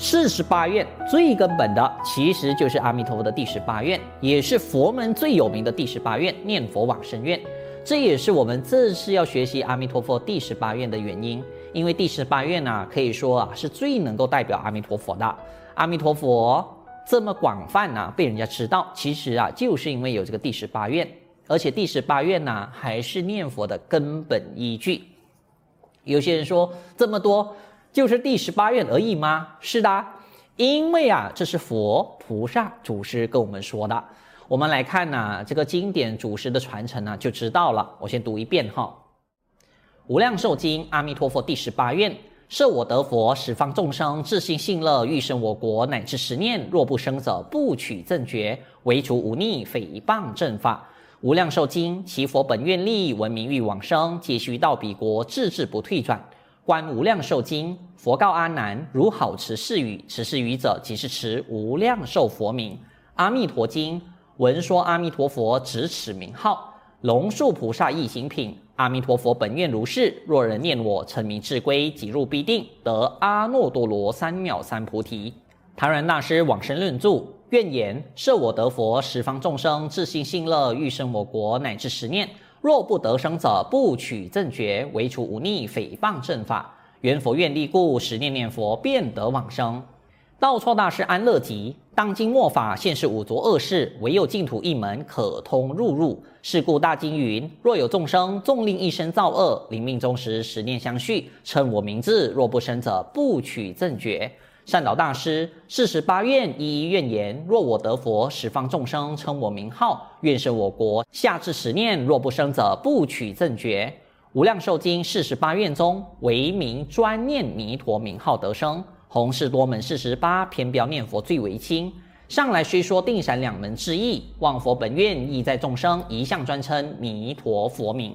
四十八愿最根本的，其实就是阿弥陀佛的第十八愿，也是佛门最有名的第十八愿——念佛往生愿。这也是我们这次要学习阿弥陀佛第十八愿的原因。因为第十八愿呢、可以说啊，是最能够代表阿弥陀佛的。阿弥陀佛这么广泛呢、被人家知道，其实啊，就是因为有这个第十八愿，而且第十八愿呢，还是念佛的根本依据。有些人说这么多。就是第十八愿而已吗？是的，因为啊，这是佛菩萨祖师跟我们说的。我们来看呢、这个经典祖师的传承呢、就知道了。我先读一遍哈，《无量寿经》阿弥陀佛第十八愿：设我得佛，十方众生至心信乐，欲生我国，乃至十念，若不生者，不取正觉，唯除无逆，诽谤正法。无量寿经，其佛本愿力，闻名欲往生，皆须到彼国，自致不退转。观无量寿经，佛告阿难：如好持是语，持是语者，即是持无量寿佛名。阿弥陀经，闻说阿弥陀佛执此名号，龙树菩萨易行品。阿弥陀佛本愿如是，若人念我，称名至归，即入必定得阿耨多罗三藐三菩提。昙鸾大师往生论注：愿言设我得佛，十方众生至心信乐，欲生我国，乃至十念。若不得生者，不取正觉，唯除忤逆，诽谤正法。缘佛愿力故，十念念佛，便得往生。道错大师安乐集：当今末法，现世五浊恶世，唯有净土一门可通入入。是故大经云：若有众生纵令一生造恶，临命终时，十念相续，称我名字，若不生者，不取正觉。善导大师四十八愿一一愿言：若我得佛，十方众生称我名号，愿生我国。下至十念，若不生者，不取正觉。无量寿经四十八愿中，唯名专念弥陀名号得生。弘誓多门四十八，偏标念佛最为轻。上来虽说定闪两门之意，望佛本愿意在众生一向专称弥陀佛名。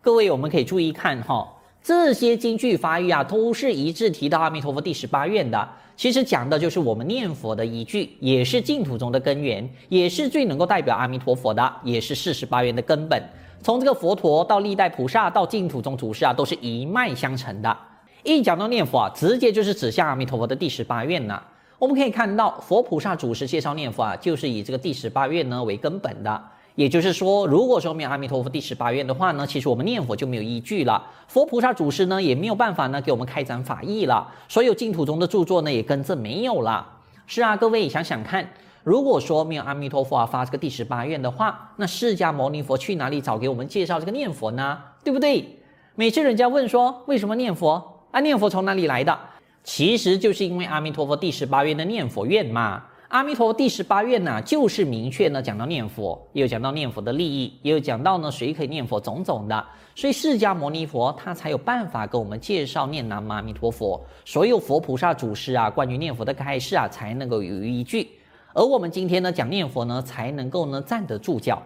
各位，我们可以注意看哈。这些经句法语啊，都是一致提到阿弥陀佛第十八愿的。其实讲的就是我们念佛的依据，也是净土中的根源，也是最能够代表阿弥陀佛的，也是四十八愿的根本。从这个佛陀到历代菩萨到净土中祖师啊，都是一脉相承的。一讲到念佛啊，直接就是指向阿弥陀佛的第十八愿呐。我们可以看到，佛菩萨祖师介绍念佛啊，就是以这个第十八愿呢为根本的。也就是说，如果说没有阿弥陀佛第十八愿的话呢，其实我们念佛就没有依据了。佛菩萨祖师呢也没有办法呢给我们开展法义了。所有净土中的著作呢也跟着没有了。是啊，各位想想看，如果说没有阿弥陀佛啊发这个第十八愿的话，那释迦牟尼佛去哪里找给我们介绍这个念佛呢？对不对？每次人家问说为什么念佛啊，念佛从哪里来的？其实就是因为阿弥陀佛第十八愿的念佛愿嘛。阿弥陀佛第十八愿呢，就是明确呢讲到念佛，也有讲到念佛的利益，也有讲到呢谁可以念佛种种的，所以释迦牟尼佛他才有办法跟我们介绍念南无阿弥陀佛。所有佛菩萨祖师啊，关于念佛的开示啊，才能够有依据。而我们今天呢讲念佛呢，才能够呢站得住脚。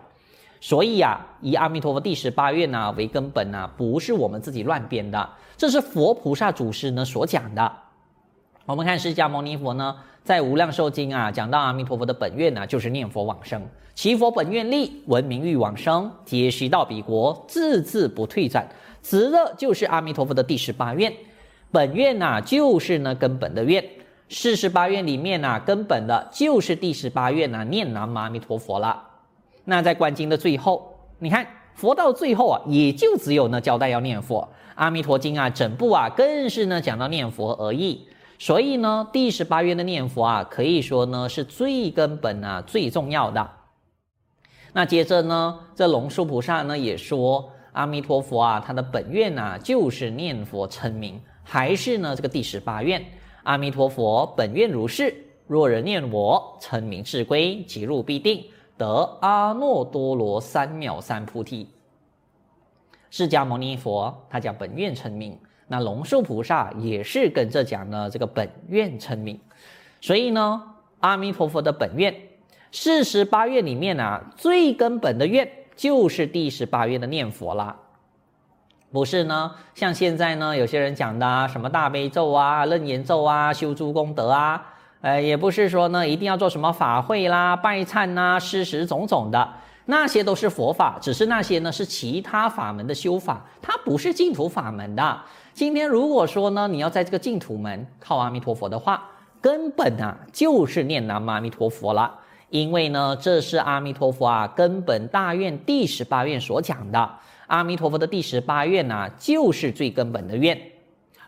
所以呀、啊，以阿弥陀佛第十八愿呢为根本呢，不是我们自己乱编的，这是佛菩萨祖师呢所讲的。我们看释迦牟尼佛呢。在《无量寿经》啊，讲到阿弥陀佛的本愿呢、啊，就是念佛往生。其佛本愿力，闻名欲往生，皆须到彼国，自致不退转。指的就是阿弥陀佛的第十八愿。本愿呐、啊，就是呢根本的愿。四十八愿里面呐、啊，根本的就是第十八愿呐、啊，念南无阿弥陀佛了。那在观经的最后，你看佛到最后啊，也就只有呢交代要念佛。《阿弥陀经》啊，整部啊，更是呢讲到念佛而已。所以呢，第十八愿的念佛啊，可以说呢是最根本啊、最重要的。那接着呢，这龙树菩萨呢也说，阿弥陀佛啊，他的本愿呐、就是念佛称名，还是呢这个第十八愿。阿弥陀佛本愿如是，若人念我，称名至归，即入必定得阿耨多罗三藐三菩提。释迦牟尼佛他叫本愿称名。那龙树菩萨也是跟着讲呢，这个本愿称名，所以呢，阿弥陀佛的本愿，四十八愿里面啊，最根本的愿就是第十八愿的念佛啦，不是呢？像现在呢，有些人讲的什么大悲咒啊、楞严咒啊、修诸功德啊，呃，也不是说呢，一定要做什么法会啦、拜忏呐、施食种种的。那些都是佛法，只是那些呢是其他法门的修法，它不是净土法门的。今天如果说呢，你要在这个净土门靠阿弥陀佛的话，根本啊就是念南无阿弥陀佛了。因为呢，这是阿弥陀佛啊根本大愿第十八愿所讲的。阿弥陀佛的第十八愿呐、啊，就是最根本的愿。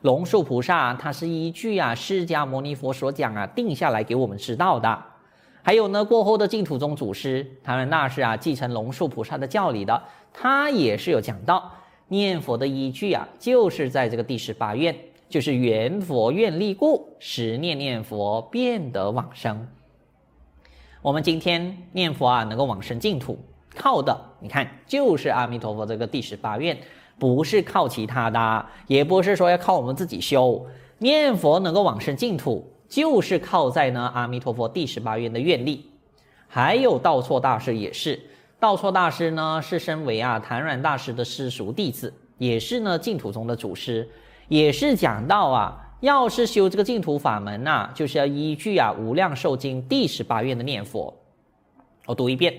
龙树菩萨他是依据啊释迦牟尼佛所讲啊定下来给我们知道的。还有呢，过后的净土宗祖师他们那是啊，继承龙树菩萨的教理的，他也是有讲到念佛的依据啊，就是在这个第十八愿，就是圆佛愿力故，时念念佛便得往生。我们今天念佛啊，能够往生净土。靠的，你看，就是阿弥陀佛这个第十八愿，不是靠其他的，也不是说要靠我们自己修。念佛能够往生净土，就是靠在呢阿弥陀佛第十八愿的愿力。还有道错大师也是，道错大师呢是身为啊昙鸾大师的师叔弟子，也是呢净土宗的祖师，也是讲到啊，要是修这个净土法门呐、就是要依据啊无量寿经第十八愿的念佛。我读一遍。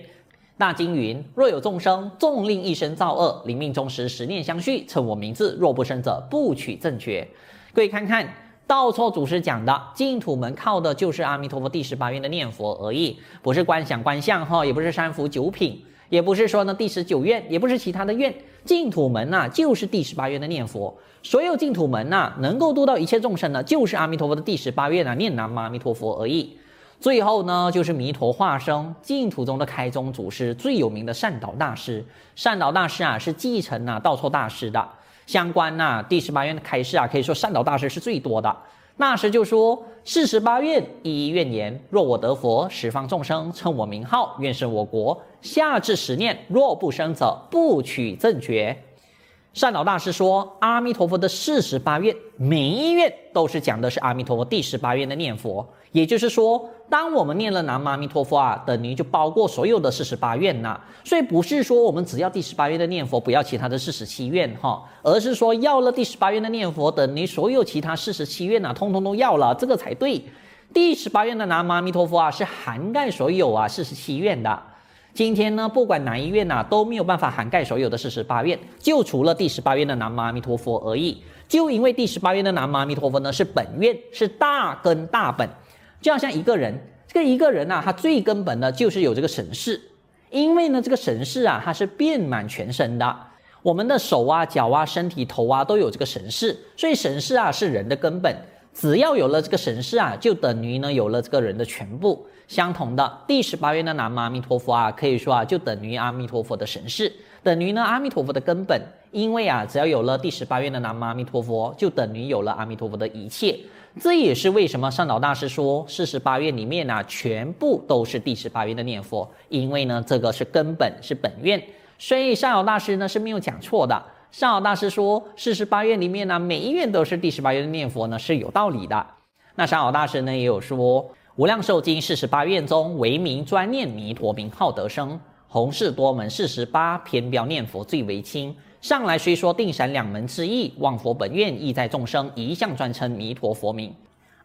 大经云：若有众生纵令一生造恶，临命终时十念相续，称我名字，若不生者，不取正觉。各位看看，道错祖师讲的净土门靠的就是阿弥陀佛第十八愿的念佛而已，不是观想观相哈，也不是三福九品，也不是说呢第十九愿，也不是其他的愿。净土门呐、就是第十八愿的念佛。所有净土门呐、能够度到一切众生的，就是阿弥陀佛的第十八愿啊，念南无阿弥陀佛而已。最后呢，就是弥陀化生净土中的开宗祖师，最有名的善导大师。善导大师啊，是继承啊道错大师的相关呐、第十八愿的开示啊，可以说善导大师是最多的。那时就说：四十八愿一一愿言，若我得佛，十方众生称我名号，愿生我国。下至十念，若不生者，不取正觉。善导大师说，阿弥陀佛的四十八愿，每一愿都是讲的是阿弥陀佛第十八愿的念佛。也就是说，当我们念了南无阿弥陀佛啊，等于就包括所有的四十八愿呐。所以不是说我们只要第十八愿的念佛，不要其他的四十七愿哈，而是说要了第十八愿的念佛，等于所有其他四十七愿呐，通通都要了，这个才对。第十八愿的南无阿弥陀佛啊，是涵盖所有啊四十七愿的。今天呢，不管哪一愿呐，都没有办法涵盖所有的四十八愿，就除了第十八愿的南无阿弥陀佛而已。就因为第十八愿的南无阿弥陀佛呢，是本愿，是大根大本。就好像一个人，这个一个人呐、啊，他最根本的就是有这个神识，因为呢，这个神识啊，它是遍满全身的，我们的手啊、脚啊、身体、头啊，都有这个神识，所以神识啊是人的根本。只要有了这个神识啊，就等于呢有了这个人的全部。相同的，第十八愿的南无阿弥陀佛啊，可以说啊，就等于阿弥陀佛的神识，等于呢阿弥陀佛的根本。因为啊，只要有了第十八愿的南无阿弥陀佛，就等于有了阿弥陀佛的一切。这也是为什么善导大师说四十八愿里面呢、全部都是第十八愿的念佛，因为呢，这个是根本，是本愿。所以善导大师呢是没有讲错的。善导大师说四十八愿里面呢，每一愿都是第十八愿的念佛呢，是有道理的。那善导大师呢也有说，无量寿经四十八愿中，唯名专念弥陀名号得生，弘誓多门四十八，偏标念佛最为轻。上来虽说定闪两门之意，望佛本愿意在众生，一向专称弥陀佛名。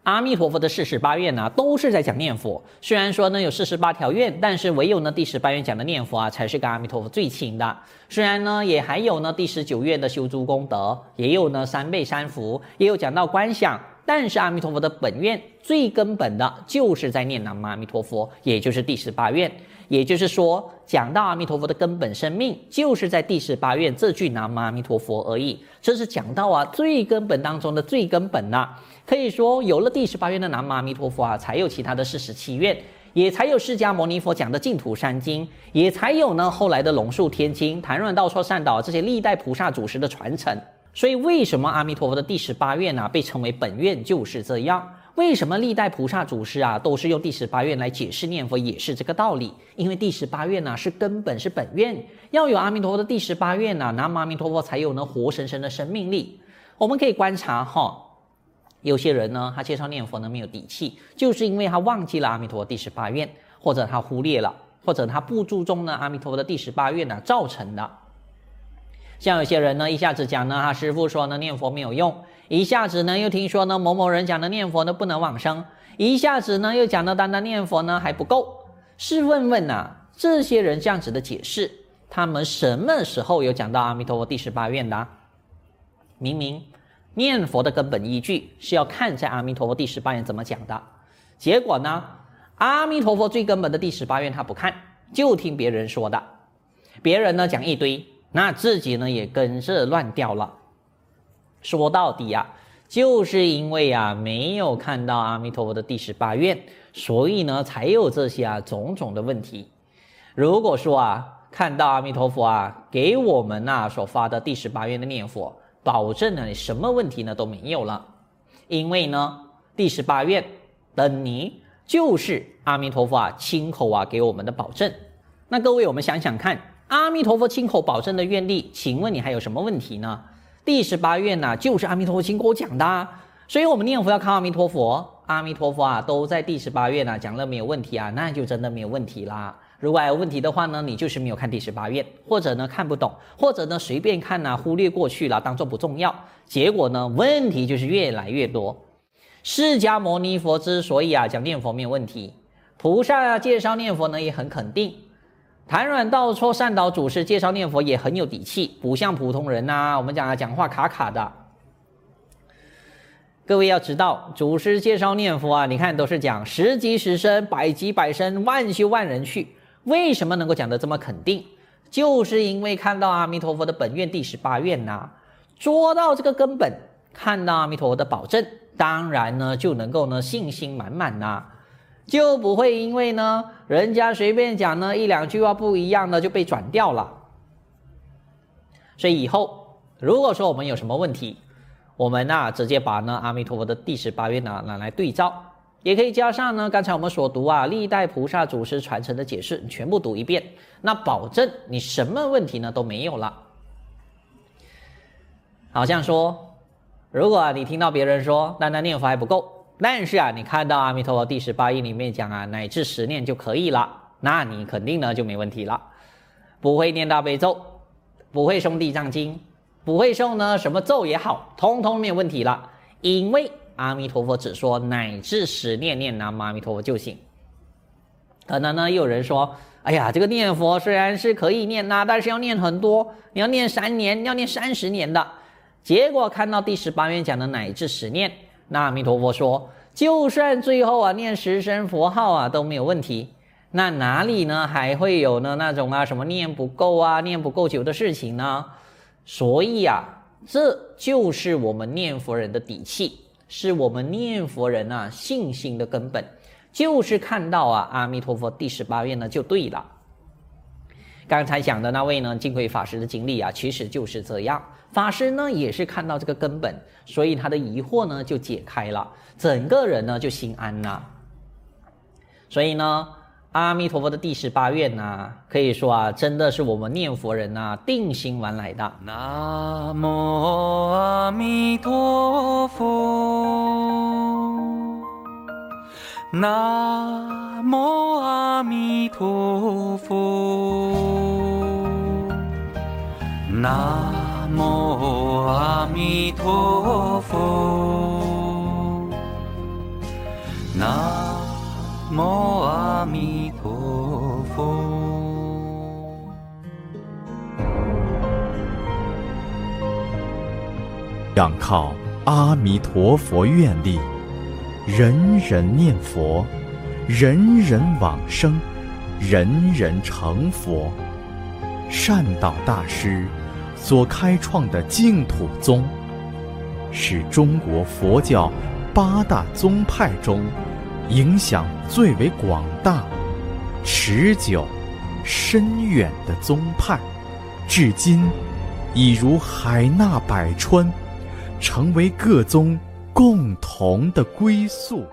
阿弥陀佛的四十八愿啊，都是在讲念佛。虽然说呢有四十八条愿，但是唯有呢第十八愿讲的念佛啊，才是跟阿弥陀佛最亲的。虽然呢也还有呢第十九愿的修诸功德，也有呢三倍三福，也有讲到观想，但是阿弥陀佛的本愿最根本的就是在念南无阿弥陀佛，也就是第十八愿。也就是说，讲到阿弥陀佛的根本生命，就是在第十八愿这句南无阿弥陀佛而已。这是讲到啊最根本当中的最根本呐、可以说，有了第十八愿的南无阿弥陀佛啊，才有其他的四十七愿，也才有释迦牟尼佛讲的净土三经，也才有呢后来的龙树天经、昙鸾道错善导这些历代菩萨祖师的传承。所以，为什么阿弥陀佛的第十八愿啊被称为本愿，就是这样。为什么历代菩萨祖师啊都是用第十八愿来解释念佛，也是这个道理。因为第十八愿呢是根本，是本愿，要有阿弥陀佛的第十八愿呢，南无阿弥陀佛才有呢活生生的生命力。我们可以观察哈，有些人呢他介绍念佛呢没有底气，就是因为他忘记了阿弥陀佛第十八愿，或者他忽略了，或者他不注重呢阿弥陀佛的第十八愿呢造成的。像有些人呢一下子讲呢，他师父说呢念佛没有用。一下子呢，又听说呢某某人讲的念佛呢不能往生，一下子呢又讲到单单念佛呢还不够。试问问呐、这些人这样子的解释，他们什么时候有讲到阿弥陀佛第十八愿的？明明念佛的根本依据是要看在阿弥陀佛第十八愿怎么讲的。结果呢，阿弥陀佛最根本的第十八愿他不看，就听别人说的。别人呢讲一堆，那自己呢也跟着乱掉了。说到底啊，就是因为啊没有看到阿弥陀佛的第十八愿，所以呢才有这些啊种种的问题。如果说啊看到阿弥陀佛啊给我们呐、所发的第十八愿的念佛，保证呢你什么问题呢都没有了，因为呢第十八愿等你就是阿弥陀佛啊亲口啊给我们的保证。那各位我们想想看，阿弥陀佛亲口保证的愿力，请问你还有什么问题呢？第十八愿呐、就是阿弥陀佛给我讲的，所以我们念佛要看阿弥陀佛，阿弥陀佛啊都在第十八愿呐讲了没有问题啊，那就真的没有问题啦。如果还有问题的话呢，你就是没有看第十八愿，或者呢看不懂，或者呢随便看呐、忽略过去了，当做不重要，结果呢问题就是越来越多。释迦牟尼佛之所以啊讲念佛没有问题，菩萨啊介绍念佛呢也很肯定。昙鸾道错善导祖师介绍念佛也很有底气，不像普通人呐、啊。我们讲啊，讲话卡卡的。各位要知道，祖师介绍念佛啊，你看都是讲十级十生、百级百生、万修万人去。为什么能够讲得这么肯定？就是因为看到阿弥陀佛的本愿第十八愿呐，捉到这个根本，看到阿弥陀佛的保证，当然呢就能够呢信心满满呐。就不会因为呢，人家随便讲呢一两句话不一样呢就被转掉了。所以以后如果说我们有什么问题，我们呢直接把呢阿弥陀佛的第十八愿呢拿来对照，也可以加上呢刚才我们所读啊历代菩萨祖师传承的解释，全部读一遍，那保证你什么问题呢都没有了。好像说，如果你听到别人说单单念佛还不够。但是啊，你看到阿弥陀佛第十八愿里面讲啊，乃至十念就可以了，那你肯定呢就没问题了。不会念大悲咒，不会诵地藏经，不会诵呢什么咒也好，通通没有问题了。因为阿弥陀佛只说乃至十念念南无阿弥陀佛就行。可能呢有人说，哎呀，这个念佛虽然是可以念呐，但是要念很多，你要念三年，要念三十年的。结果看到第十八愿讲的乃至十念。那阿弥陀佛说，就算最后啊念十声佛号啊都没有问题，那哪里呢还会有呢那种啊什么念不够啊念不够久的事情呢？所以啊，这就是我们念佛人的底气，是我们念佛人啊信心的根本，就是看到啊阿弥陀佛第十八愿呢就对了。刚才讲的那位呢，净慧法师的经历啊，其实就是这样。法师呢，也是看到这个根本，所以他的疑惑呢就解开了，整个人呢就心安了。所以呢，阿弥陀佛的第十八愿呐，可以说啊，真的是我们念佛人呐定心丸来的。南无阿弥陀佛，南无阿弥陀佛，南。南无阿弥陀佛，南无阿弥陀佛。仰靠阿弥陀佛愿力，人人念佛，人人往生，人人成佛。善导大师。所开创的净土宗，是中国佛教八大宗派中影响最为广大、持久、深远的宗派，至今已如海纳百川，成为各宗共同的归宿。